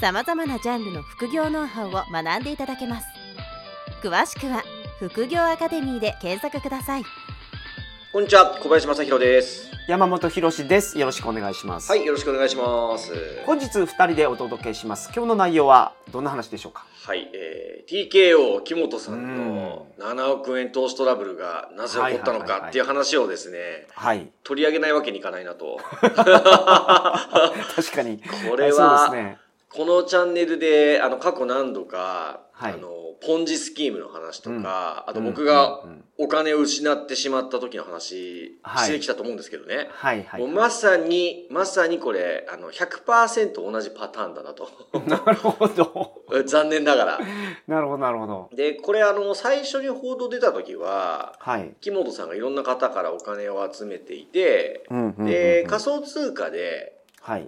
さまざまなジャンルの副業ノウハウを学んでいただけます詳しくは副業アカデミーで検索くださいこんにちは、小林正弘です。山本博です。よろしくお願いします。はい、よろしくお願いします。本日二人でお届けします。今日の内容はどんな話でしょうか？はい、えー、TKO 木本さんの7億円投資トラブルがなぜ起こったのかっていう話をですね、はい。取り上げないわけにいかないなと。確かに。これはそうですね。このチャンネルで、あの、過去何度か、はいあの、ポンジスキームの話とか、あとうん僕がうんうんお金を失ってしまった時の話はいしてきたと思うんですけどね。はいはい。もうまさに、まさにこれ、あの、100%同じパターンだなと。なるほど。残念ながら。なるほどなるほど。で、これあの、最初に報道出た時は、はい。木本さんがいろんな方からお金を集めていて、うんうんうんうんで、仮想通貨ではい。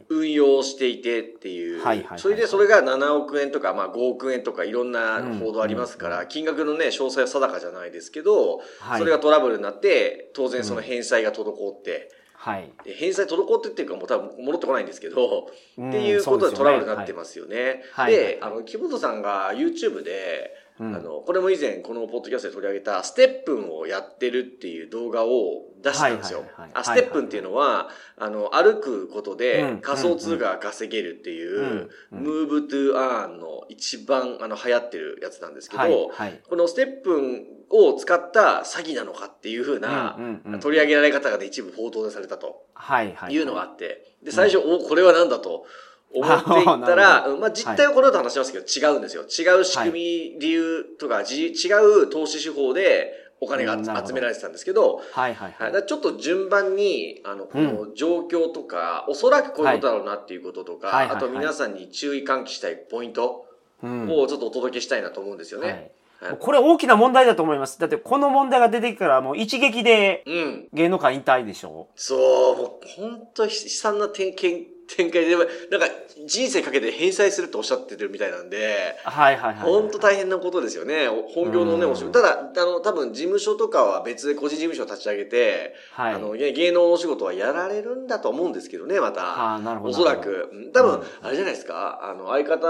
運用していてっていう、はいはいそれでそれが7億円とか、まあ5億円とかいろんな報道ありますから、金額のね、詳細は定かじゃないですけど、はい。それがトラブルになって、当然その返済が滞って、はい。で返済滞ってっていうかもう多分戻ってこないんですけど、うんっていうことでトラブルになってすますよね。で、あの、木本さんが YouTube で、うんあの、これも以前このポッドキャストで取り上げたステップンをやってるっていう動画を出したんですよ。あステップンっていうのは、あの、歩くことうでん仮想通貨が稼げるっていう、ムーブトゥアーンの一番あの流行ってるやつなんですけど、はい。はい。このステップンを使った詐欺なのかっていう風なうんうんうん取り上げられ方がね一部報道されたと。はい。はい。いうのがあって、で、最初、お、これは何だと思っていったら、まあ実態はこの後話しますけど、違うんですよ。違う仕組み、理由とか、じ違う投資手法でお金が集められてたんですけど、はい。はい。はい、ちょっと順番に、あの、この状況とか、おそらくこういうことだろうなっていうこととか、あと皆さんに注意喚起したいポイントうんをちょっとお届けしたいなと思うんですよね。これ大きな問題だと思います。だってこの問題が出てきたらもう一撃でうん。芸能界引退でしょ？そう、もう本当悲惨な展展展開で、なんか人生かけて返済するとおっしゃってるみたいなんで、はいはいはい。本当大変なことですよね。本業のね、うんお仕事。ただ、あの、多分事務所とかは別で個人事務所を立ち上げて、はい。あの、芸芸能のお仕事はやられるんだと思うんですけどね、また。はあ、なるほど。おそらく。うん多分、うんあれじゃないですか。あの、相方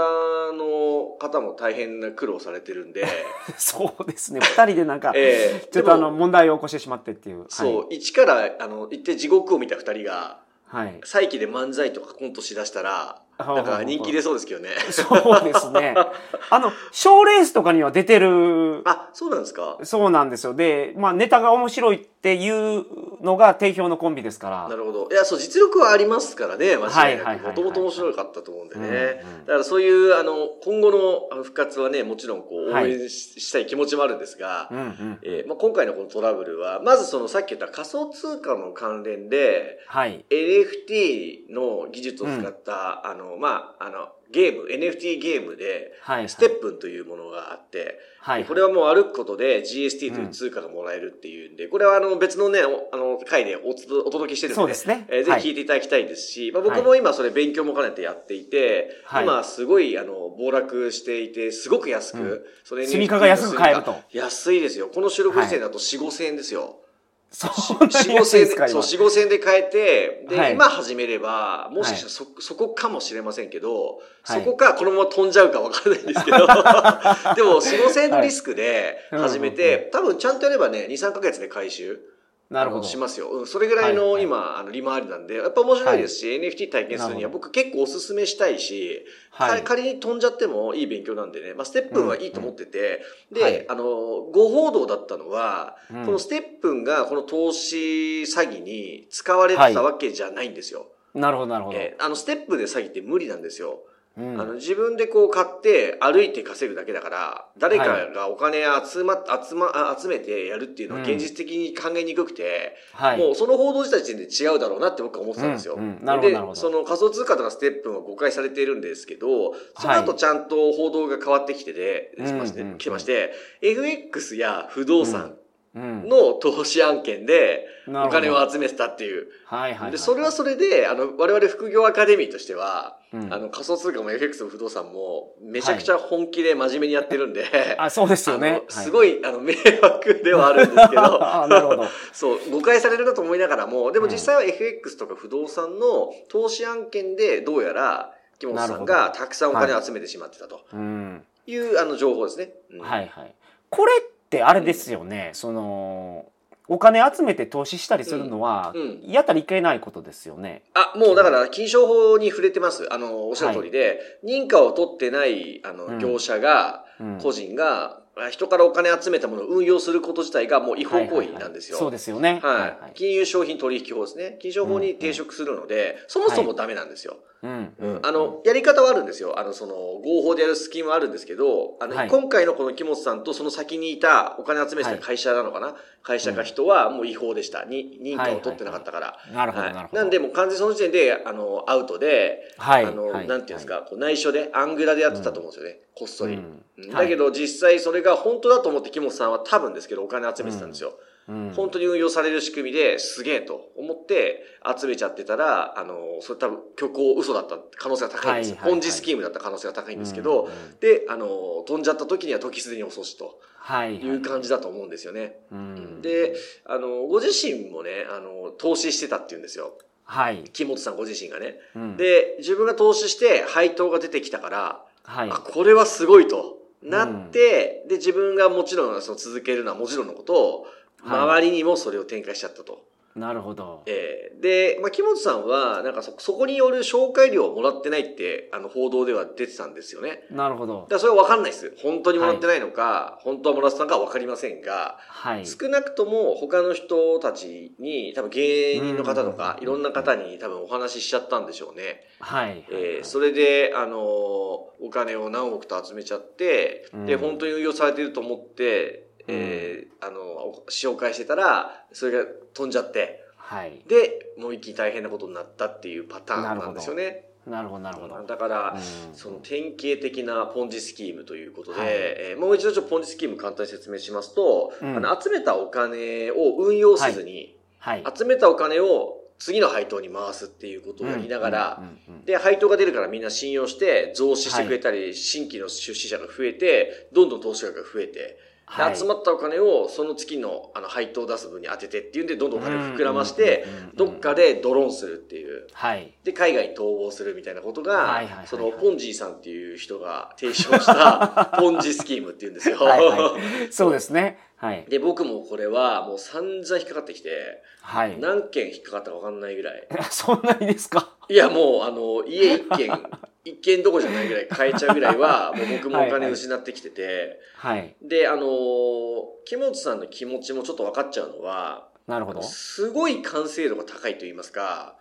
の方も大変な苦労されてるんで、そうですね。二人でなんか、ええちょっとあの、問題を起こしてしまってっていう。そう、一から、あの、行って地獄を見た二人が、はい。はい。再起で漫才とかコントしだしたら、なんか人気出そうですけどね。そうですね。あの、賞レースとかには出てる、あ、そうなんですかそうなんですよ。で、まあ、ネタが面白いっていうのが定評のコンビですから。なるほど。いや、そう、実力はありますからね、間違いなく。もともと面白かったと思うんでね。うんうんだからそういう、あの、今後の復活はね、もちろんこう、応はい援し,、したい気持ちもあるんですが、うんうん。えーまあ、今回のこのトラブルは、まずそのさっき言った仮想通貨の関連で、はい。NFT の技術を使った、あの、まあ、あの、ゲーム、NFT ゲームで、はい。ステップンというものがあって、はい。これはもう歩くことで GST という通貨がもらえるっていうんで、これはあの別のね、おあの回でおつお届けしてるんで、そうですねえーぜはいひ聞いていただきたいですし、まあ、僕も今それ勉強も兼ねてやっていて、はい今すごいあの暴落していて、すごく安く、うんそれにスニーカーが安く買えると安いですよ。この収録時点だと4、5千円ですよ。そ4、んなに5安いですか、千円で、そう、今。4、5千円で買えて、で、はい今始めれば、もしかしたらそ、そこかもしれませんけど、はいそこかこのまま飛んじゃうかわからないんですけど、でも4、5千円のリスクで始めはいて、多分ちゃんとやればね、2、3ヶ月で回収。なるほど。しますよ。うんそれぐらいのはい今、あの利回りなんで、やっぱ面白いですし、NFT 体験するには僕結構おすすめしたいし、はい。か仮に飛んじゃってもいい勉強なんでね、まあ、ステップンはいいと思ってて、で、はい。あの、ご報道だったのは、うん。このステップンがこの投資詐欺に使われてたわけじゃないんですよ。なるほど、なるほど。えーあの、ステップで詐欺って無理なんですよ。うんあの自分でこう買って歩いて稼ぐだけだから、誰かがお金集ま、集ま、あ集めてやるっていうのはうん現実的に考えにくくて、はい。もうその報道自体で違うだろうなって僕は思ってたんですよ。うんうんでその仮想通貨とかステップも誤解されているんですけど、その後ちゃんと報道が変わってきてて、うんしましてうん来てまして、FX や不動産うん。の投資案件でお金を集めてたっていう。はいはいはい。で、それはそれで、あの、我々副業アカデミーとしては、うんあの、仮想通貨も FX も不動産も、めちゃくちゃ本気で真面目にやってるんで、あ、そうですよね。すごい、あの、迷惑ではあるんですけど、あなるほど。そう、誤解されるなと思いながらも、でも実際は FX とか不動産の投資案件で、どうやら、木本さんがたくさんお金を集めてしまってたとうん。いう、あの、情報ですね。うんはいはい。これってあれですよね。その、お金集めて投資したりするのはうんうん、やったらいけないことですよね。あ、もうだから、金商法に触れてます。あの、おっしゃる通りで、認可を取ってない、あの、うん業者が、うん個人が、あ人からお金集めたものを運用すること自体がもう違法行為なんですよ。そうですよね。はい。金融商品取引法ですね。金商法に抵触するので、そもそもダメなんですよ。うん。うんあの、やり方はあるんですよ。あの、その、合法でやるスキームはあるんですけど、あの、はい今回のこの木本さんとその先にいたお金集めてた会社なのかな、会社か人はもう違法でした。に、認可を取ってなかったから。なるほど、はいなるほど。なんで、もう完全にその時点で、あの、アウトで、はいあの、はいなんていうんですか、こう内緒で、アングラでやってたと思うんですよね。こっそり。だけど、実際それが本当だと思って木本さんは多分ですけど、お金集めてたんですよ。うん本当に運用される仕組みですげえと思って集めちゃってたら、あの、それ多分虚構嘘だった可能性が高いんですよ。はいはいンジスキームだった可能性が高いんですけど、うんうんで、あの、飛んじゃった時には時すでに遅しとはい。いう感じだと思うんですよね。うん。で、あの、ご自身もね、あの、投資してたっていうんですよ。はい。木本さんご自身がね。うん、で、自分が投資して配当が出てきたから、はいあ、。これはすごいとなって、で、自分がもちろんその続けるのはもちろんのことを、はい周りにもそれを展開しちゃったと。なるほど。えーで、まあ、木本さんは、なんかそ、そこによる紹介料をもらってないって、あの、報道では出てたんですよね。なるほどだか。らそれは分かんないです。本当にもらってないのか、本当はもらってたのかは分かりませんが、はい。少なくとも他の人たちに、多分芸人の方とか、うんいろんな方に多分お話ししちゃったんでしょうね。はい。えーそれで、あのーお金を何億と集めちゃって、で、うん本当に運用されていると思って、えーあのー紹介してたら、それが飛んじゃって、はい。で、もう一気に大変なことになったっていうパターンなんですよね。なるほど、なるほど。だから、うんその典型的なポンジスキームということで、はいえーもう一度ちょっとポンジスキーム簡単に説明しますと、うんあの集めたお金を運用せずに、はい。集めたお金を次の配当に回すっていうことをやりながら、で、配当が出るからみんな信用して増資してくれたり、新規の出資者が増えて、どんどん投資額が増えて、ではい集まったお金をその月のあの配当を出す分に当ててっていうんで、どんどんお金を膨らましてどっかでドローンするっていう。はい。で、海外に逃亡するみたいなことが、その、ポンジーさんっていう人が提唱した、ポンジスキームっていうんですよ。はいはい。そうですね。はい。で、僕もこれはもう散々引っかかってきて、はい。何件引っかかったか分かんないぐらい。そんなにですか？いや、もう、あの、家一軒、一軒どころじゃないぐらい買えちゃうぐらいは、もう僕もお金失ってきてて、はい。で、あの、木本さんの気持ちもちょっと分かっちゃうのは、なるほど。すごい完成度が高いと言いますか、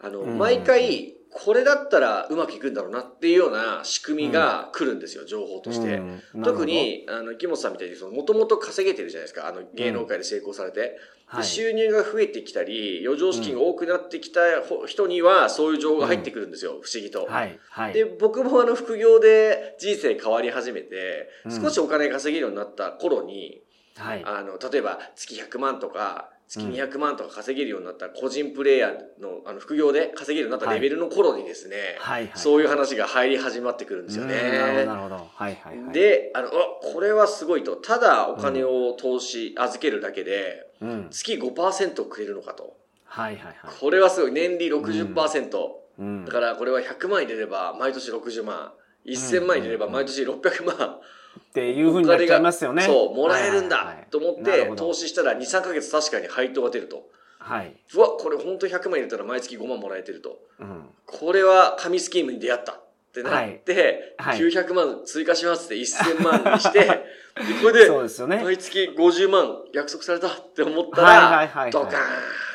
あの、うん毎回、これだったらうまくいくんだろうなっていうような仕組みが来るんですよ、情報として。うん特、に、あの、木本さんみたいに、その、もともと稼げてるじゃないですか、あの、芸能界で成功されて。ではい。収入が増えてきたり、余剰資金が多くなってきたほ人には、そういう情報が入ってくるんですよ、不思議と。はい。はい。で、僕もあの、副業で人生変わり始めて、うん少しお金稼げるようになった頃に、はい。あの、例えば月100万とか、月200万とか稼げるようになった個人プレイヤーの、あの、副業で稼げるようになったレベルの頃にですね、はい。はい。そういう話が入り始まってくるんですようんなるほど、ね。なるほど。はい。はい。はい、で、あの、あこれはすごいと。ただお金を投資、預けるだけで、うん。月5%くれるのかと。はい。はい。はい。これはすごい。年利60%。うんだからこれは100万入れれば毎年60万。1000万入れれば毎年600万。っていうふうになっちゃいますよね。そう、もらえるんだと思って投資したら2、3ヶ月確かに配当が出ると。はい。うわ、これ本当に100万入れたら毎月5万もらえてると。うん。これは紙スキームに出会ったってなって、はいはい900万追加しますって1000万にして、でこれでそうですよね。毎月50万約束されたって思ったら、いドカーン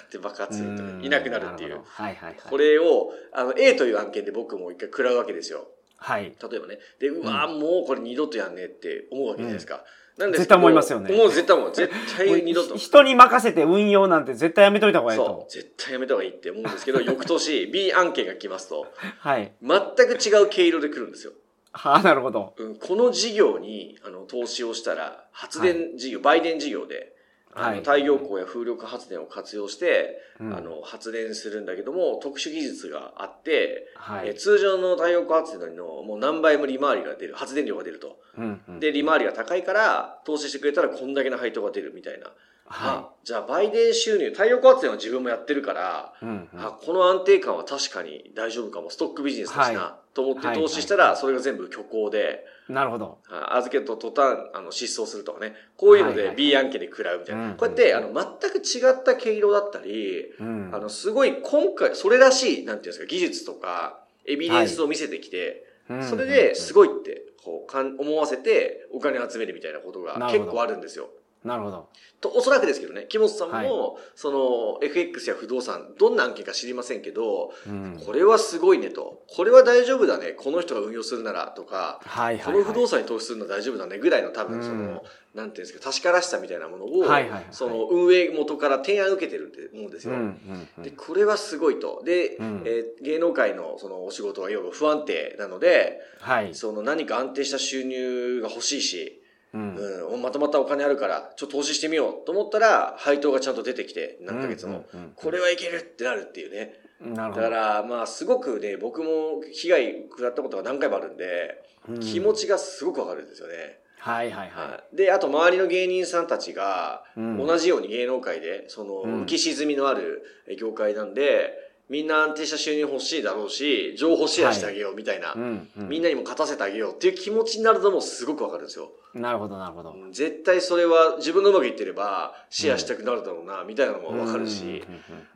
って爆発するといなくなるっていうはいはい。これを、あの、A という案件で僕も一回食らうわけですよ。はい。例えばね。で、うわーもうこれ二度とやんねって思うわけじゃないですか。なんです絶対思いますよねもう絶対もう、絶対二度と。人に任せて運用なんて絶対やめといた方がいいそとう。。絶対やめた方がいいって思うんですけど、翌年 B 案件が来ますと、はい。全く違う毛色で来るんですよ。は あ、なるほど。うん、この事業にあの投資をしたら、発電事業、売電事業で、あのはい太陽光や風力発電を活用して、うんあの発電するんだけども、特殊技術があって、はい。え通常の太陽光発電のもう何倍も利回りが出る、発電量が出ると。うんうんで、利回りが高いから、投資してくれたらこんだけの配当が出るみたいな。はあじゃあ、売電収入、太陽光発電は自分もやってるから、い。うんうんあこの安定感は確かに大丈夫かも、ストックビジネスだしな、はと思ってはい投資したら、それが全部虚構で、なるほど。あ預けた途端、あの、失踪するとかね。こういうのではいはい B 案件で食らうみたいな。うんこうやって、あの、全く違った毛色だったり、うんあの、すごい今回、それらしい、なんていうんですか、技術とか、エビデンスを見せてきて、うんそれですごいって、こう、かん思わせて、お金集めるみたいなことが結構あるんですよ。なるほど。と、おそらくですけどね、木本さんも、はいその、FX や不動産、どんな案件か知りませんけど、うんこれはすごいねと、これは大丈夫だね、この人が運用するならとか、はいはいはい。この不動産に投資するのは大丈夫だねぐらいの多分その、うんなんていうんですか、確からしさみたいなものを、はいはいはいその運営元から提案を受けてるって思うんですよ。うんうんうんで、これはすごいと。で、うんえー芸能界のそのお仕事は要は不安定なので、はい。その何か安定した収入が欲しいし、うんうん、まとまったお金あるから、ちょっと投資してみようと思ったら、配当がちゃんと出てきて、何ヶ月も。うんうんうんこれはいけるってなるっていうね。だから、まあ、すごくね、僕も被害食らったことが何回もあるんで、うん気持ちがすごくわかるんですよね。はいはいははい。で、あと周りの芸人さんたちが、うん同じように芸能界で、その、うん浮き沈みのある業界なんで、みんな安定した収入欲しいだろうし、情報シェアしてあげようみたいな、い。うんうんみんなにも勝たせてあげようっていう気持ちになるのもすごくわかるんですよ。なるほどなるほど。うん絶対それは自分のうまくいってればシェアしたくなるだろうな、みたいなのもわかるし、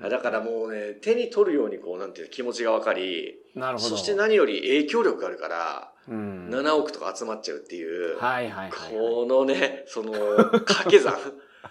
だからもうね、手に取るようにこう、なんていうの気持ちがわかり、なるほど。そして何より影響力があるから、うん7億とか集まっちゃうっていう、はいはいはい。このね、その、掛け算。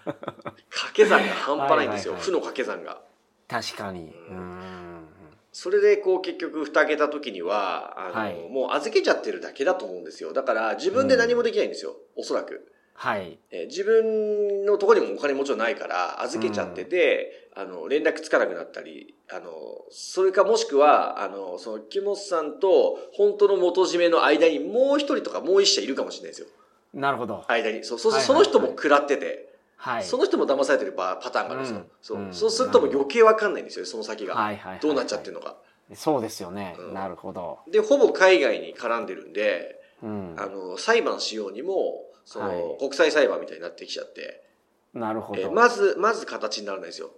掛け算が半端ないんですよ。負の掛け算が。確かに。ううんん。それで、こう、結局、蓋開けた時には、あの、はいもう預けちゃってるだけだと思うんですよ。だから、自分で何もできないんですよ。おそらく。はい。えー自分のところにもお金もちろんないから、預けちゃってて、あの、連絡つかなくなったり、あの、それかもしくは、あの、その、木本さんと、本当の元締めの間にもう一人とかもう一社いるかもしれないですよ。なるほど。間に。そう、そうはいはいその人も食らってて、はい。その人も騙されてるパパターンがあるんですよ。うんそううんそうするともう余計わかんないんですよ、その先が。はいはいはい。どうなっちゃってるのか。そうですよねう。んなるほど。で、ほぼ海外に絡んでるんで、うん。あの、裁判しようにも、その、はい国際裁判みたいになってきちゃって、なるほど。えーまず、まず形にならないですよ。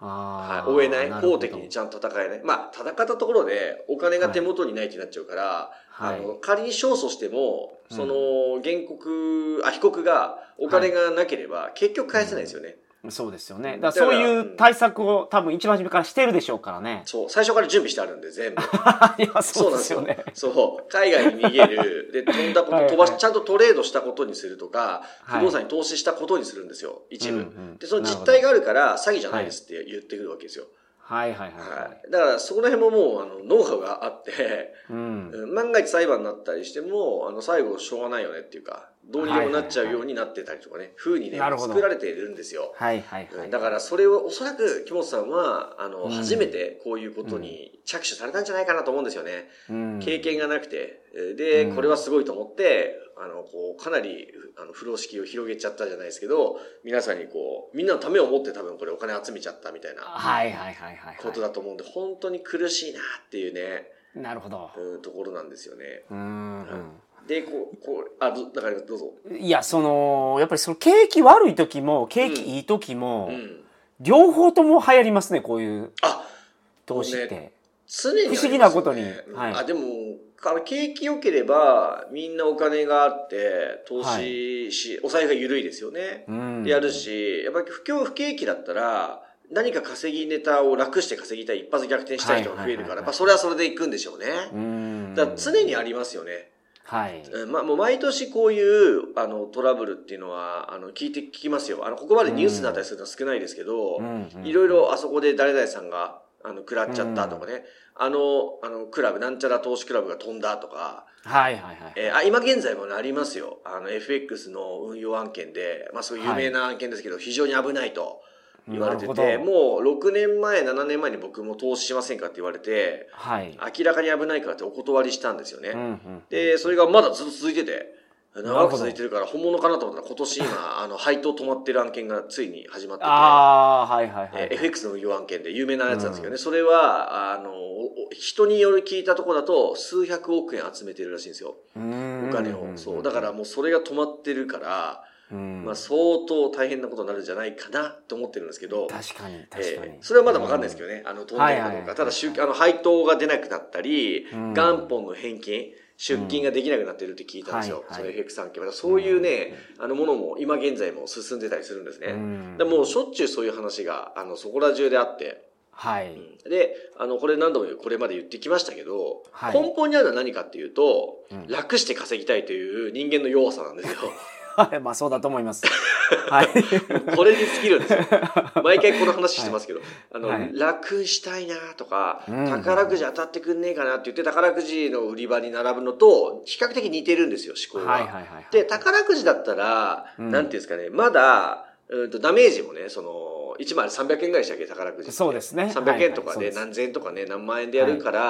はい、追えない。法的にちゃんと戦えない。まあ、戦ったところでお金が手元にないってなっちゃうから、はいあの、仮に勝訴しても、うんその、原告、あ、被告がお金がなければ、結局返せないですよね。そうですよね。うんだからそういう対策を多分一番初めからしてるでしょうからね。そう、最初から準備してあるんで、全部。いや、そうですよね。そう。海外に逃げる。で、飛んだこと、はい飛ばし、はいちゃんとトレードしたことにするとか、はい不動産に投資したことにするんですよ、一部。うんうんで、その実態があるから、詐欺じゃないですって言ってくるわけですよ。はいはいはいははい。だから、そこら辺ももう、あの、ノウハウがあって。うん万が一裁判になったりしても、あの、最後しょうがないよねっていうか、どうにでもなっちゃうようになってたりとかね、風にね作られているんですよ。はいはいはい。うんだからそれをおそらく木本さんはあの、うん初めてこういうことに着手されたんじゃないかなと思うんですよね。うん経験がなくて。で、うんこれはすごいと思って、あの、こう、かなり、あの、風呂敷を広げちゃったじゃないですけど、皆さんにこう、みんなのためを思って多分これお金集めちゃったみたいなはいはいはいはいはことだと思うんで、本当に苦しいなっていうね、い。なるほど。うん、ところなんですよね。うん。で、こう、こう、あ、ど、だからどうぞ。いや、その、やっぱりその景気悪い時も、景気いい時も、うん。両方とも流行りますね、こういうあ、投資って。ね常にね、不思議なことにうんはいあ、でも、景気良ければ、みんなお金があって、投資し、お財布が緩いですよね。うん。やるし、やっぱり不況不景気だったら、何か稼ぎネタを楽して稼ぎたい、一発逆転したい人が増えるから、それはそれでいくんでしょうね。うん。だ常にありますよね。はい。うんまあもう毎年こういう、あの、トラブルっていうのは、あの、聞いて聞きますよ。あの、ここまでニュースになったりするのは少ないですけど、うんうんいろいろあそこで誰々さんが、あの、食らっちゃったとかね、あの、あの、クラブ、なんちゃら投資クラブが飛んだとか、はいはいはい。えーあ今現在もねありますよ。あの、FX の運用案件で、まあ、そういう有名な案件ですけど、非常に危ないと言われてなて、もう6年前、7年前に僕も投資しませんかって言われて、はい。明らかに危ないからってお断りしたんですよね。うんうん。で、それがまだずっと続いてて、る長く続いてるから本物かなと思ったら今年今、あの、配当止まってる案件がついに始まってて、ああ、はいはいはい。えー FX の運用案件で有名なやつなんですけどね、それは、あの、お人による聞いたところだと、数百億円集めてるらしいんですよ。おお金を。そう。だからもうそれが止まってるから、うん、まあ相当大変なことになるんじゃないかなと思ってるんですけど、確かに確かに、えーそれはまだわかんないですけどね、あの、飛んでるかどうか。ただ、集あの、配当が出なくなったり、うん。元本の返金、出金ができなくなってるって聞いたんですよ。うんその FX。そういうね、あのものも今現在も進んでたりするんですね。うん。でもうしょっちゅうそういう話が、あの、そこら中であって、はい、で、あの、これ何度もこれまで言ってきましたけど、はい。根本にあるのは何かっていうと、うん。楽して稼ぎたいという人間の弱さなんですよ。はい、まあそうだと思います。はい。これに尽きるんですよ。毎回この話してますけど、あの、はい楽したいなとか、うん宝くじ当たってくんねえかなって言って宝くじの売り場に並ぶのと、比較的似てるんですよ、思考は。はいはいはいはい。で、宝くじだったら、うんなんていうんですかね、まだ、うんとダメージもね、その、1枚300円ぐらいでしたっけ、宝くじ。そうですね300円とかで何千円とかね、何万円でやるから、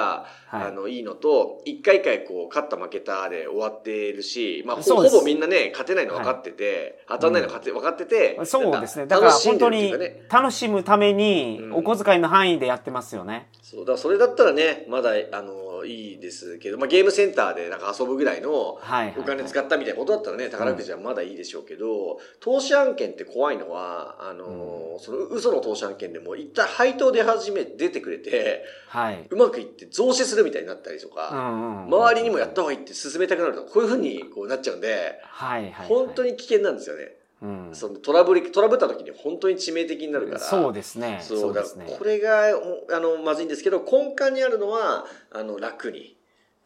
はいあの、いいのと、一回一回こう、勝った負けたで終わってるし、まあ、ほぼみんなね、勝てないの分かってて、当たんないの勝て分かってて、そうですね。だから本当に。楽しむためにうんお小遣いの範囲でやってますよね。そう、だそれだったらね、まだ、あの、いいですけど、まあ、ゲームセンターでなんか遊ぶぐらいの、お金使ったみたいなことだったらね、宝くじはまだいいでしょうけど、投資案件って怖いのは、あの、その嘘の投資案件でも一旦配当出始め、出てくれて、はい。うまくいって増資するみたいになったりとうか、んうん。周りにもやった方がいいって進めたくなると、こういうふうにこうなっちゃうんで、はいはいはい。本当に危険なんですよね。うん。そのトラブり、トラブった時に本当に致命的になるから。そうですね。そうですねこ。れがおあのまずいんですけど根幹にあるのはあの楽に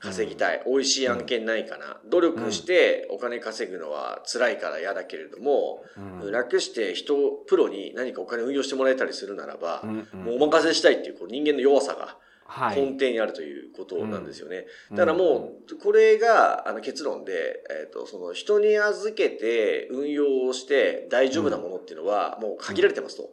稼ぎたい、美味しい案件ないかな、努力してお金稼ぐのは辛いから嫌だけれども、うん楽して人プロに何かお金運用してもらえたりするならば、うんうんもうお任せしたいっていうこう人間の弱さがはい。根底にあるということなんですよね。うんだからもう、これがあの結論で、えっ、と、その人に預けて運用をして大丈夫なものっていうのはもう限られてますと。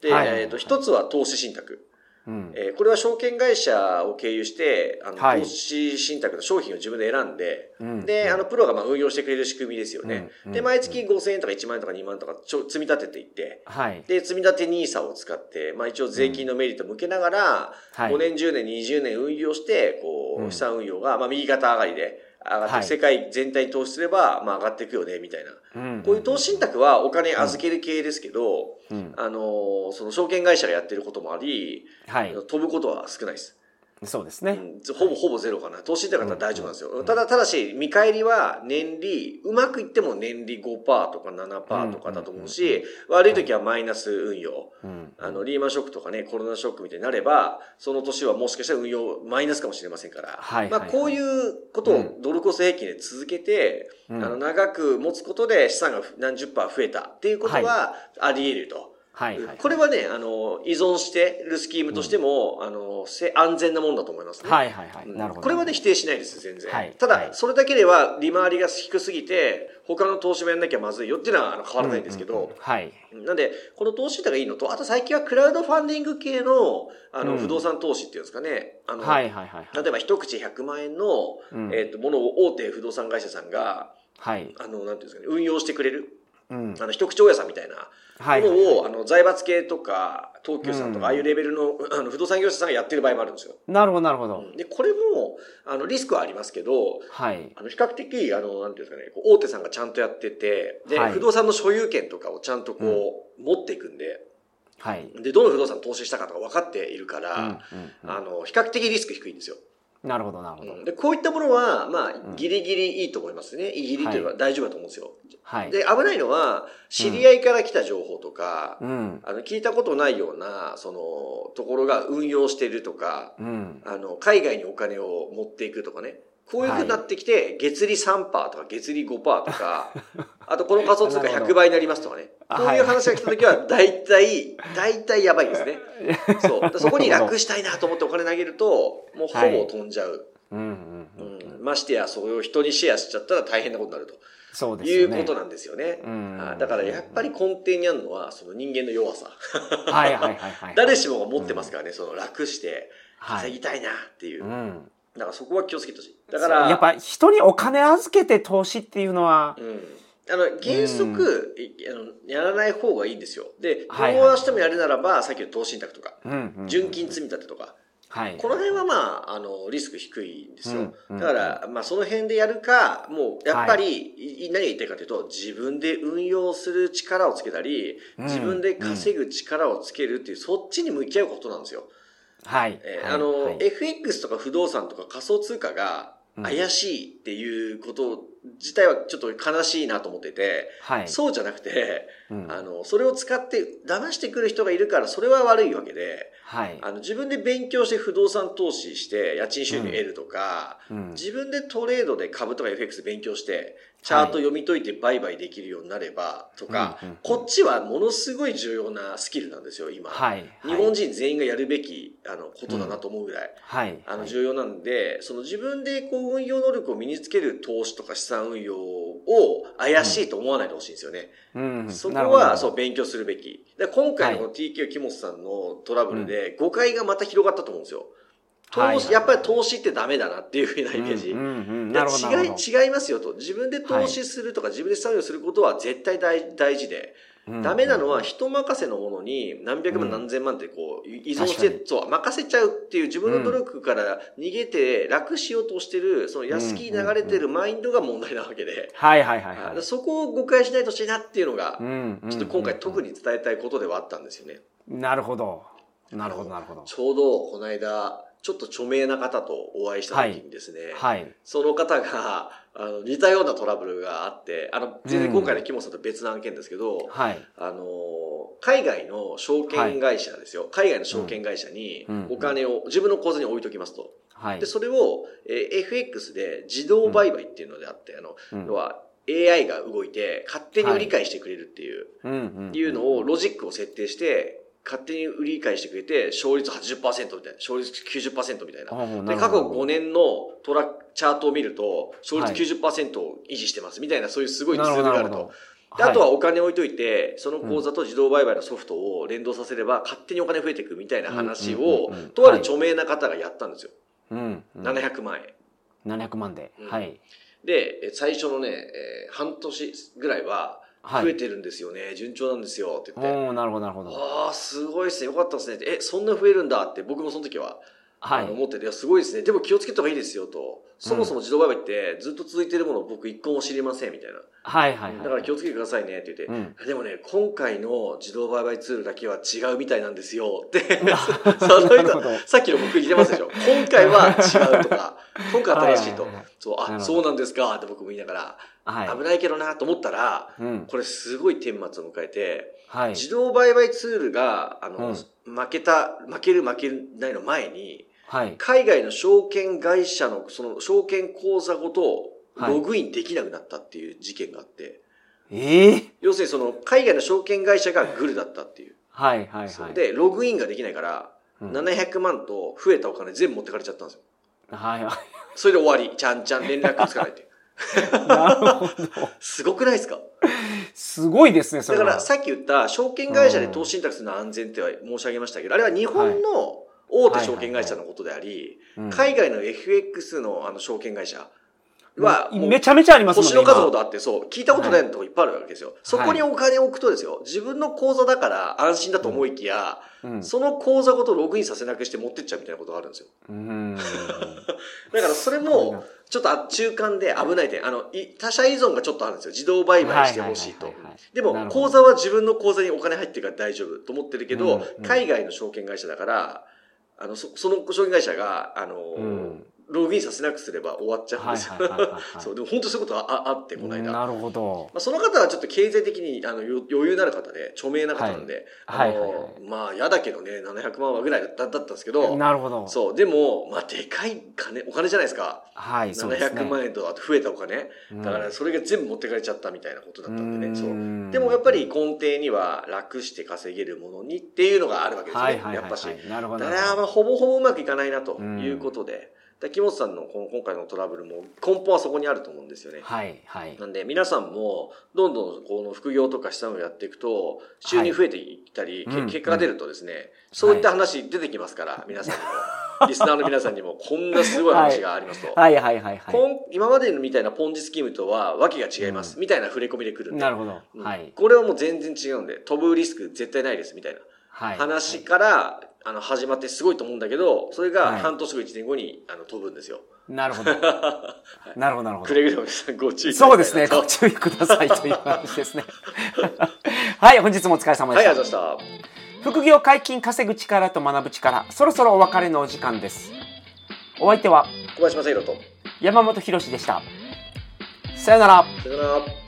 で、はいえっ、と、一つは投資信託。うん。えーこれは証券会社を経由して、あの、はい。投資信託の商品を自分で選んで、うん。で、あの、プロがまあ運用してくれる仕組みですよね。で、うん。うん。毎月5000円とか1万円とか2万円とかちょ積み立てていって、はい。で、積み立て NISA を使って、まあ一応税金のメリットを向けながら、はい。5年、10年、20年運用して、こう、うん。資産運用が、まあ右肩上がりで上がって、はい世界全体に投資すれば、まあ上がっていくよね、みたいな。うんこういう投資信託はお金預ける系ですけど、うんあのーその証券会社がやってることもあり、はい。飛ぶことは少ないです。そうですね。うん、ほぼほぼゼロかな。投資ったら大丈夫なんですよ。ただ、ただし、見返りは年利、うまくいっても年利5%とか7%とかだと思うし、悪い時はマイナス運用。うん。あの、リーマンショックとかね、コロナショックみたいになれば、その年はもしかしたら運用マイナスかもしれませんから、まあ、はいはいこういうことをドルコス平均で続けて、うんあの、長く持つことで資産が何十パー増えたっていうことはあり得ると。はいはい。これはね、あの、依存してるスキームとしても、あの、せ安全なもんだと思いますね。はいはいはい。うんなるほど。これはね、否定しないです、全然。はいただ、はいそれだけでは利回りが低すぎて、他の投資もやんなきゃまずいよっていうのはあの変わらないんですけど、うんうんうんはい。なんで、この投資信託がいいのと、あと最近はクラウドファンディング系の、あの、うん不動産投資っていうんですかね。あの、はいはいはい。例えば一口100万円の、うんえっ、と、ものを大手不動産会社さんが、はい。あの、なんていうんですかね、運用してくれる。うん。あの、一口大家さんみたいなはいものを、あの、財閥系とか、東急さんとうんか、ああいうレベルの、あの、不動産業者さんがやってる場合もあるんですよ。なるほどなるほど。で、これも、あの、リスクはありますけど、はい。あの、比較的、あの、なんていうんですかね、大手さんがちゃんとやってて、で、はい不動産の所有権とかをちゃんとこう、持っていくんで、はい。で、どの不動産投資したかとか分かっているから、あの、比較的リスク低いんですよ。なるほどなるほど。で、こういったものは、まあん、ギリギリいいと思いますね。ギリというか大丈夫だと思うんですよ。はい。で、危ないのは、知り合いから来た情報とか、うん。あの、聞いたことないような、その、ところが運用してるとか、うん。あの、海外にお金を持っていくとかね。こういう風になってきて、月利3%とか月利5%とか、あとこの仮想通貨100倍になりますとかね。こういう話が来た時は、大体、大体やばいですね。そう。そこに楽したいなと思ってお金投げると、もうほぼ飛んじゃう。ましてや、それを人にシェアしちゃったら大変なことになると。そうです。いうことなんですよね。だからやっぱり根底にあるのは、その人間の弱さ。はいはいはいはい。誰しもが持ってますからね、その楽してはい。稼ぎたいなっていう。うん。だからそこは気をつけてほしい。だから、やっぱ人にお金預けて投資っていうのは、うん。あの、原則、いあのやらない方がいいんですよ。で、どうしてもやるならば、さっきの投資信託とか、うんうん純金積み立てとか、はい。この辺はまあ、あの、リスク低いんですよ。うんうんだから、まあ、その辺でやるか、もう、やっぱり、い何が言いたいかというと、自分で運用する力をつけたり、うん自分で稼ぐ力をつけるっていう、そっちに向き合うことなんですよ。はい。はいえーあの、はい FX とか不動産とか仮想通貨がうん怪しいっていうこと自体はちょっと悲しいなと思ってて、はい。そうじゃなくて、うんあの、それを使って騙してくる人がいるから、それは悪いわけで、はい。あの、自分で勉強して不動産投資して家賃収入得るとか、うん自分でトレードで株とか FX 勉強して、チャート読み解いて売買できるようになればとか、うんうんうんこっちはものすごい重要なスキルなんですよ、今。はい。日本人全員がやるべきあのことだなと思うぐらい、はい。あの重要なんで、その自分でこう運用能力を身につける投資とか資産運用を怪しいと思わないでほしいんですよね。うん。そこはそう勉強するべき。で今回のこの TK 木本さんのトラブルで誤解がまた広がったと思うんですよ。投資やっぱり投資ってダメだなっていうふうなイメージ。違い、違いますよと。自分で投資するとか、自分で資産運用することは絶対大大事で、うんダメなのは人任せのものに何百万うん何千万ってこう依存して、そう、任せちゃうっていう自分の努力から逃げて楽しようとしてる、その安き流れてるマインドが問題なわけで、はいはいはいはい。そこを誤解しないとほしいなっていうのがちょっと今回特に伝えたいことではあったんですよね。なるほど。なるほどなるほど。ちょうどこの間、ちょっと著名な方とお会いした時にですね、はい。その方が、あの、似たようなトラブルがあって、あの、全然今回の木本さんと別の案件ですけど、はい。あの、海外の証券会社ですよ。海外の証券会社にうんお金を自分の口座に置いときますと。はいで、。それを、えー FX で自動売買っていうのであって、あの、うん要は AI が動いて勝手に売り買いしてくれるっていう、うんうんいうのをロジックを設定して、勝手に売り買いしてくれて、勝率80%みたいな、勝率90%みたいな。で、過去5年のトラチャートを見ると、勝率90%を維持してますみたいな、そういうすごいツールがあると。であとはお金置いといて、その口座と自動売買のソフトを連動させれば、勝手にお金増えていくみたいな話うんをとある著名な方がやったんですよ。うん。700万円。700万でうん。はい。で、え最初のね、えー半年ぐらいは、はい増えてるんですよね、順調なんですよって言って。なるほどなるほど。ああ、すごいですね。よかったですね。え、そんな増えるんだって僕もその時は、はい。思ってて、いやすごいですね。でも気をつけた方がいいですよと。そもそも自動売買ってずっと続いてるものを僕一個も知りませんみたいな。はいはいはい。だから気をつけてくださいねって言って、うん。でもね、今回の自動売買ツールだけは違うみたいなんですよって。その人さっきの僕言ってますでしょ。今回は違うとか、今回新しいとはいはいはい。そう、あ、そうなんですかって僕も言いながら、はい。危ないけどなと思ったら、うん。これすごい顛末を迎えて、はい。自動売買ツールが、あの、うん負けた、負ける負けないの前に、はい。海外の証券会社のその証券口座ごとはいログインできなくなったっていう事件があって、ええ要するにその海外の証券会社がグルだったっていう。はいはいはい。で、ログインができないから、うん700万と増えたお金全部持ってかれちゃったんですよ。はいはい。それで終わり。ちゃんちゃん連絡つかないって。なるほど。すごくないですか？すごいですね、それは。だからさっき言った証券会社で投資信託するのは安全っては申し上げましたけど、あれは日本の大手証券会社のことであり、うん海外の FX のあの証券会社は、めちゃめちゃありますもんね。星の数ほ今どあって、そう、聞いたことないのとこいっぱいあるわけですよ。そこにお金を置くとですよ、自分の口座だから安心だと思いきや、うん。その口座ごとログインさせなくして持ってっちゃうみたいなことがあるんですよ。うん。だからそれも、ちょっと中間で危ない点、あの、い他社依存がちょっとあるんですよ。自動売買してほしいと。でも、口座は自分の口座にお金入ってるから大丈夫と思ってるけど、うんうん海外の証券会社だから、あの、そその証券会社が、あの、うんログインさせなくすれば終わっちゃうんですよ。そう、でも本当そういうことはああって、この間。なるほどまあ、その方はちょっと経済的にあのよ余裕のある方で、著名な方なんで、はいあのはいはいはいまあ、嫌だけどね、700万はぐらいだったんですけど、なるほどそう、でも、まあ、でかい金、お金じゃないですか。はいそうですね700万円とあと増えたお金。うんだから、それが全部持ってかれちゃったみたいなことだったんでね。そう。んでもやっぱり根底には楽して稼げるものにっていうのがあるわけですよね。はいはいはいはいやっぱし。なるほどだからまあほぼほぼうまくいかないなということで、で木本さんのこの今回のトラブルも根本はそこにあると思うんですよね。はいはい。なんで皆さんもどんどんこの副業とかしたのをやっていくと収入増えていったり、はい。結果が出るとですね、そういった話出てきますから、皆さんにも、リスナーの皆さんにもこんなすごい話がありますと。はいはいはいはポン今までのみたいなポンジスキームとは訳が違います、みたいな触れ込みで来るんで。いなるほど。うん。はいこれはもう全然違うんで、飛ぶリスク絶対ないですみたいな。はい話から、あの始まってすごいと思うんだけど、それがはい。半年後1年後にあの飛ぶんですよ。なるほど。なるほどなるほど。くれぐれもご注意そうですね。はご注意くださいという話ですね。はい本日もお疲れ様い、でした、ありがとうございました。副業解禁稼ぐ力と学ぶ力そろそろお別れのお時間です。お相手は小林正宏と。山本博史でした。さよなら。さよなら。